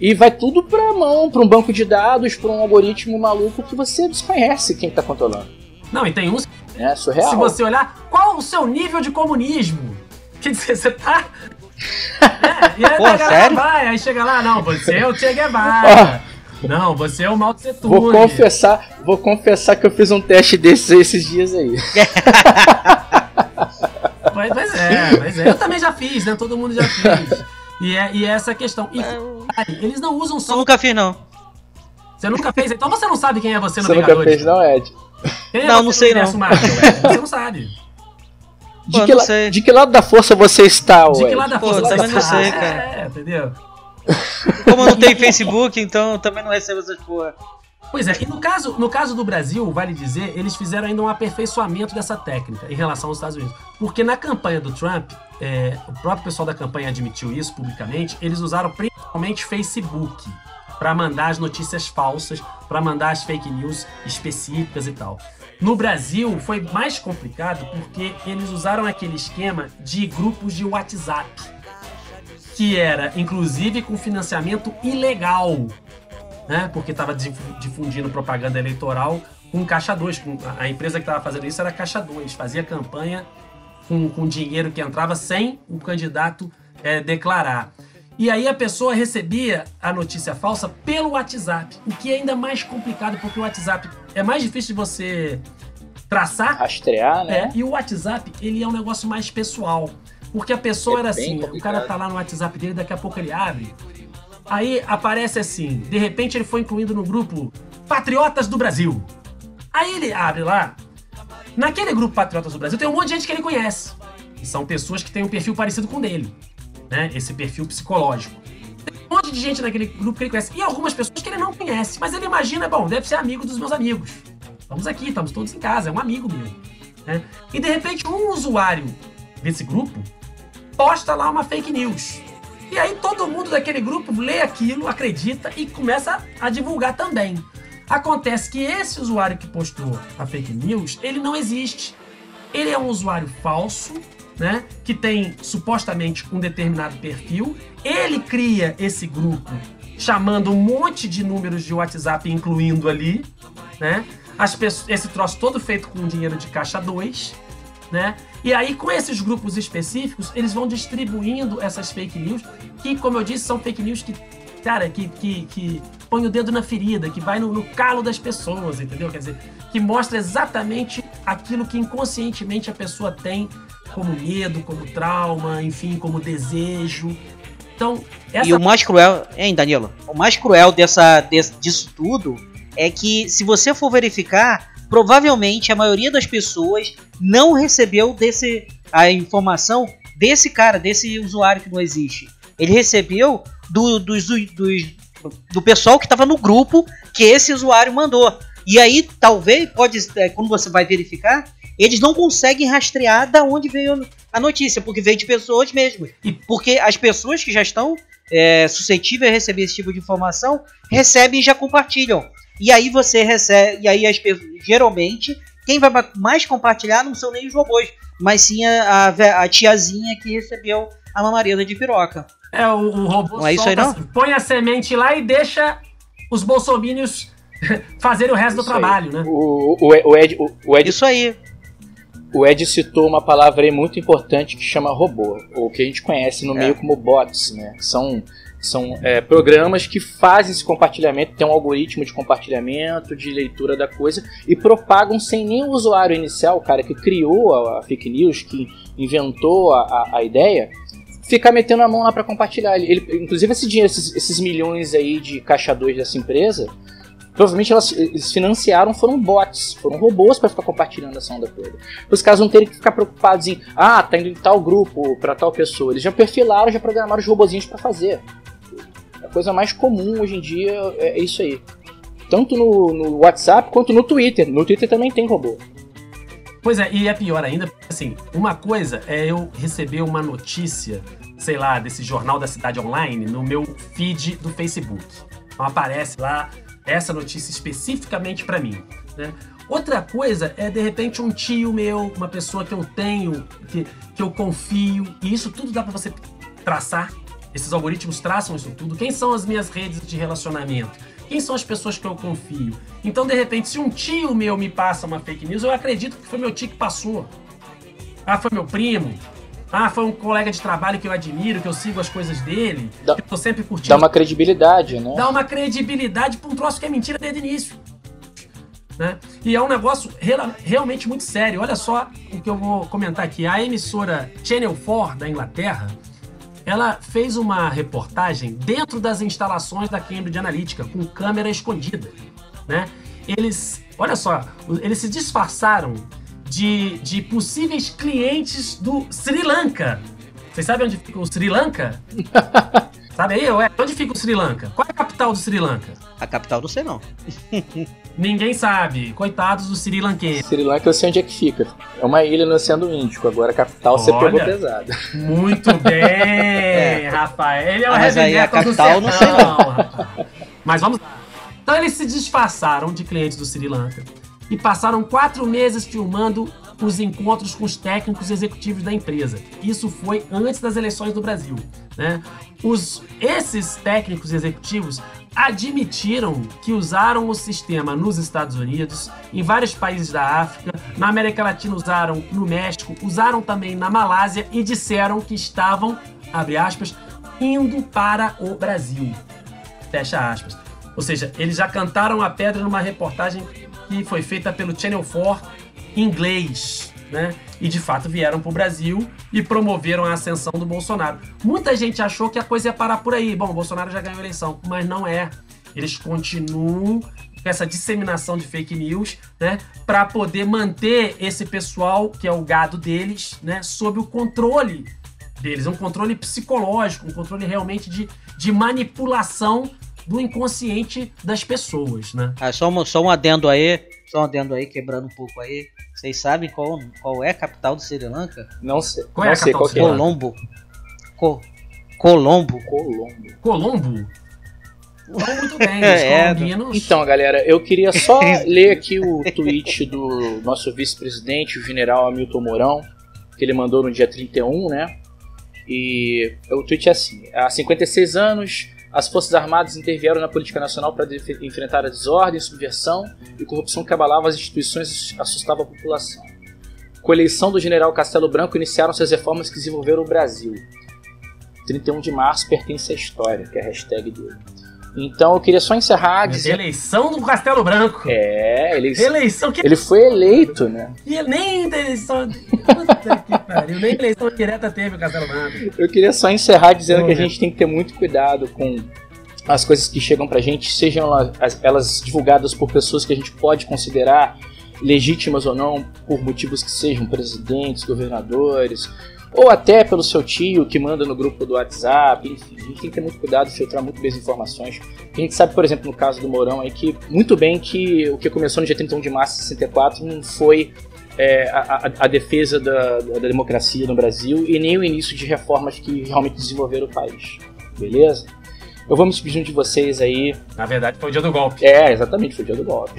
E vai tudo pra mão, pra um banco de dados, pra um algoritmo maluco que você desconhece quem tá controlando. Não, e tem uns, É surreal. se você olhar, qual o seu nível de comunismo? (laughs) Quer dizer, você tá... É, e aí Pô, sério? vai, aí chega lá, não, você é o Che Guevara. Não, você é o Mao Tse Tung. Vou confessar, vou confessar que eu fiz um teste desses esses dias aí. (laughs) Pois, pois é, pois é. Eu também já fiz, né? Todo mundo já fez. E é, e é essa questão. E, detalhe, eles não usam Eu só. nunca fiz, não. Você nunca fez, então você não sabe quem é você no Você nunca Vingadores. fez, não, Ed? Quem é Não, você não sei, não. Marvel, Ed? (laughs) Você não sabe. De, Pô, que não la- de que lado da força você está, De que Ed? lado da Pô, força você também não está? sei, cara. É, entendeu? Como eu não tenho Facebook, então eu também não recebo essas porra. Pois é, e no caso, no caso do Brasil, vale dizer, eles fizeram ainda um aperfeiçoamento dessa técnica em relação aos Estados Unidos. Porque na campanha do Trump, é, o próprio pessoal da campanha admitiu isso publicamente, eles usaram principalmente Facebook para mandar as notícias falsas, para mandar as fake news específicas e tal. No Brasil foi mais complicado porque eles usaram aquele esquema de grupos de WhatsApp, que era inclusive com financiamento ilegal né? Porque estava difundindo propaganda eleitoral com Caixa 2. Com, a, empresa que estava fazendo isso era Caixa 2, fazia campanha com, com dinheiro que entrava sem o candidato eh, declarar. E aí a pessoa recebia a notícia falsa pelo WhatsApp, o que é ainda mais complicado, porque o WhatsApp é mais difícil de você traçar Rastrear, né? é, e o WhatsApp, ele é um negócio mais pessoal. Porque a pessoa É era assim, o complicado. cara tá lá no WhatsApp dele, daqui a pouco ele abre. Aí aparece assim, de repente ele foi incluído no grupo Patriotas do Brasil. Aí ele abre lá. Naquele grupo Patriotas do Brasil tem um monte de gente que ele conhece. E são pessoas que têm um perfil parecido com o dele. Né? Esse perfil psicológico. Tem um monte de gente naquele grupo que ele conhece. E algumas pessoas que ele não conhece. Mas ele imagina, bom, deve ser amigo dos meus amigos. Estamos aqui, estamos todos em casa, é um amigo meu. né? E de repente um usuário desse grupo posta lá uma fake news. E aí todo mundo daquele grupo lê aquilo, acredita e começa a divulgar também. Acontece que esse usuário que postou a fake news, ele não existe. Ele é um usuário falso, né? Que tem supostamente um determinado perfil. Ele cria esse grupo chamando um monte de números de WhatsApp, incluindo ali, né? As pessoas, esse troço todo feito com dinheiro de caixa 2, né? E aí, com esses grupos específicos, eles vão distribuindo essas fake news, que, como eu disse, são fake news que, cara, que, que, que põe o dedo na ferida, que vai no, no calo das pessoas, entendeu? Quer dizer, que mostra exatamente aquilo que inconscientemente a pessoa tem como medo, como trauma, enfim, como desejo. Então, essa E o mais cruel, hein, Danilo? O mais cruel dessa, desse- disso tudo é que, se você for verificar, provavelmente a maioria das pessoas não recebeu desse a informação desse cara, desse usuário que não existe. Ele recebeu do, dos, dos- do pessoal que estava no grupo que esse usuário mandou. E aí, talvez, pode, é, quando você vai verificar, eles não conseguem rastrear da onde veio a notícia, porque veio de pessoas mesmo. E- Porque as pessoas que já estão é, suscetíveis a receber esse tipo de informação recebem e já compartilham. E aí você recebe, e aí as pessoas, geralmente, quem vai ma- mais compartilhar não são nem os robôs, mas sim a, a a tiazinha que recebeu a mamareza de piroca. É, o, o robô Não é isso aí, solta- põe a semente lá e deixa os bolsomínios (laughs) fazerem o resto do Isso aí. trabalho, né? O, o, o Ed, o, o Ed Isso aí. O Ed citou uma palavra aí muito importante que chama robô, ou que a gente conhece no É. meio como bots, né? São, são é, programas que fazem esse compartilhamento, tem um algoritmo de compartilhamento, de leitura da coisa, e propagam sem nem o usuário inicial, o cara que criou a, fake news, que inventou a, a, a ideia, ficar metendo a mão lá para compartilhar. Ele, ele- inclusive esse dinheiro, esses, esses milhões aí de caixa 2 dessa empresa, Provavelmente elas, eles financiaram, foram bots, foram robôs para ficar compartilhando essa onda toda. Os caras não terem que ficar preocupados em, ah, tá indo em tal grupo para tal pessoa. Eles já perfilaram, já programaram os robozinhos para fazer. Coisa mais comum hoje em dia é isso aí. Tanto no, no WhatsApp quanto no Twitter. No Twitter também tem robô. Pois é, e é pior ainda, assim, uma coisa é eu receber uma notícia, sei lá, desse jornal da cidade online no meu feed do Facebook. Então aparece lá essa notícia especificamente para mim, né? Outra coisa é de repente um tio meu, uma pessoa que eu tenho, que, que eu confio, e isso tudo dá para você traçar. Esses algoritmos traçam isso tudo. Quem são as minhas redes de relacionamento? Quem são as pessoas que eu confio? Então, de repente, se um tio meu me passa uma fake news, eu acredito que foi meu tio que passou. Ah, foi meu primo. Ah, foi um colega de trabalho que eu admiro, que eu sigo as coisas dele, Dá- que eu tô sempre curtindo. Dá uma credibilidade, né? Dá uma credibilidade pra um troço que é mentira desde o início. Né? E é um negócio rela- realmente muito sério. Olha só o que eu vou comentar aqui. A emissora Channel 4 da Inglaterra, ela fez uma reportagem dentro das instalações da Cambridge Analytica, com câmera escondida. Né? Eles, olha só, eles se disfarçaram de, de possíveis clientes do Sri Lanka. Vocês sabem onde fica o Sri Lanka? (laughs) Sabe aí? Ué, onde fica o Sri Lanka? Qual é a capital do Sri Lanka? A capital do sei não. Ninguém sabe. Coitados do Sri Lankense. Sri Lanka eu sei onde é que fica. É uma ilha no Oceano Índico. Agora a capital você Olha. pegou pesado. Muito (laughs) bem, Rafael. Ele é o Ah, mas aí a capital, não sei sertão, rapaz. Mas vamos lá. Então eles se disfarçaram de clientes do Sri Lanka e passaram quatro meses filmando os encontros com os técnicos executivos da empresa. Isso foi antes das eleições do Brasil. Né? Os, esses técnicos executivos admitiram que usaram o sistema nos Estados Unidos, em vários países da África, na América Latina usaram no México, usaram também na Malásia e disseram que estavam, abre aspas, indo para o Brasil. Fecha aspas. Ou seja, eles já cantaram a pedra numa reportagem que foi feita pelo Channel 4 em inglês, né? E de fato vieram para o Brasil e promoveram a ascensão do Bolsonaro. Muita gente achou que a coisa ia parar por aí. Bom, o Bolsonaro já ganhou a eleição, mas não é. Eles continuam com essa disseminação de fake news, né, para poder manter esse pessoal que é o gado deles, né, sob o controle deles, um controle psicológico, um controle realmente de, de manipulação do inconsciente das pessoas, né? Ah, só, um, só um adendo aí, só um adendo aí, quebrando um pouco aí. Vocês sabem qual, qual é a capital do Sri Lanka? Não sei. Qual é a sei capital qual do que é. Sri Lanka? Colombo. Co Colombo. Colombo. Colombo? Então, muito bem, (laughs) É. Então, galera, eu queria só (laughs) ler aqui o tweet do nosso vice-presidente, o general Hamilton Mourão, que ele mandou no dia 31, né? E o tweet é assim: há 56 anos, as Forças Armadas intervieram na política nacional para enfrentar a desordem, subversão e corrupção que abalava as instituições e assustava a população. Com a eleição do general Castelo Branco, iniciaram-se as reformas que desenvolveram o Brasil. 31 de março pertence à história, que é a hashtag dele. Então eu queria só encerrar dizendo. Eleição do Castelo Branco. É, ele, Eleição que ele foi eleito, né? e nem da eleição. Puta que pariu, nem eleição direta teve o Castelo Branco. Eu queria só encerrar dizendo que a gente tem que ter muito cuidado com as coisas que chegam pra gente, sejam elas, as- elas divulgadas por pessoas que a gente pode considerar legítimas ou não, por motivos que sejam presidentes, governadores, ou até pelo seu tio que manda no grupo do WhatsApp, enfim, a gente tem que ter muito cuidado, filtrar muito bem as informações. A gente sabe, por exemplo, no caso do Mourão aí, que muito bem que o que começou no dia 31 de março de 64 não foi é, a, a- a defesa da, da democracia no Brasil e nem o início de reformas que realmente desenvolveram o país. Beleza? Eu vou me despedir de vocês aí. Na verdade, foi o dia do golpe. É, exatamente, foi o dia do golpe.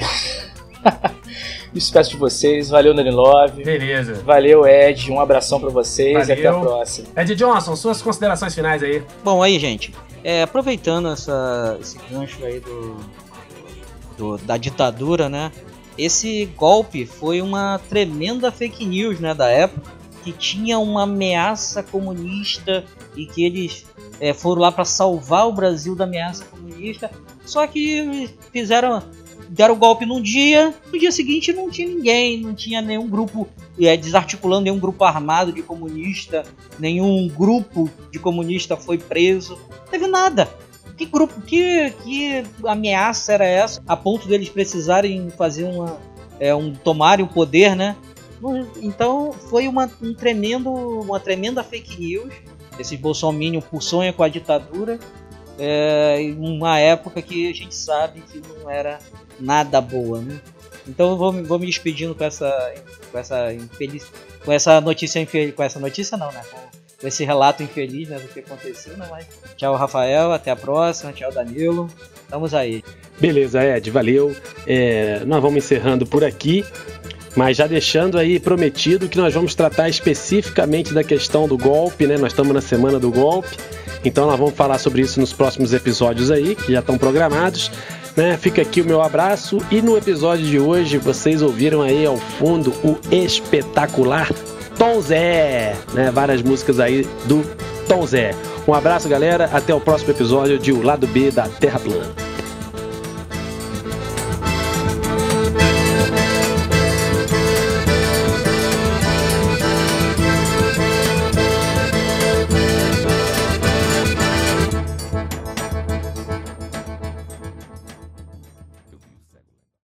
(laughs) me despeço de vocês. Valeu, Nani Love. Beleza. Valeu, Ed. Um abração pra vocês e até a Valeu. próxima. Ed Johnson, suas considerações finais aí. Bom, aí, gente, é, aproveitando essa, esse gancho aí do, do- da ditadura, né? Esse golpe foi uma tremenda fake news, né, da época, que tinha uma ameaça comunista e que eles é, foram lá para salvar o Brasil da ameaça comunista. Só que fizeram deram o golpe num dia, no dia seguinte não tinha ninguém, não tinha nenhum grupo é, desarticulando nenhum grupo armado de comunista, nenhum grupo de comunista foi preso, não teve nada. que grupo, que, que ameaça era essa, a ponto deles precisarem fazer uma, é, um tomarem o poder, né? Então foi uma, um tremendo, uma tremenda fake news. Esses bolsominions por sonho com a ditadura, é, uma época que a gente sabe que não era nada boa, né? Então vou, vou me despedindo com essa, com essa infeliz, com essa notícia infeliz, com essa notícia não, né? Com, com esse relato infeliz né, do que aconteceu, né? Mas tchau, Rafael, até a próxima, tchau, Danilo, estamos aí. Beleza, Ed, valeu. É, nós vamos encerrando por aqui, mas já deixando aí prometido que nós vamos tratar especificamente da questão do golpe, né? Nós estamos na semana do golpe, então nós vamos falar sobre isso nos próximos episódios aí, que já estão programados. Né? Fica aqui o meu abraço e no episódio de hoje vocês ouviram aí ao fundo o espetacular Tom Zé, né? Várias músicas aí do Tom Zé. Um abraço, galera. Até o próximo episódio de O Lado B da Terra Plana.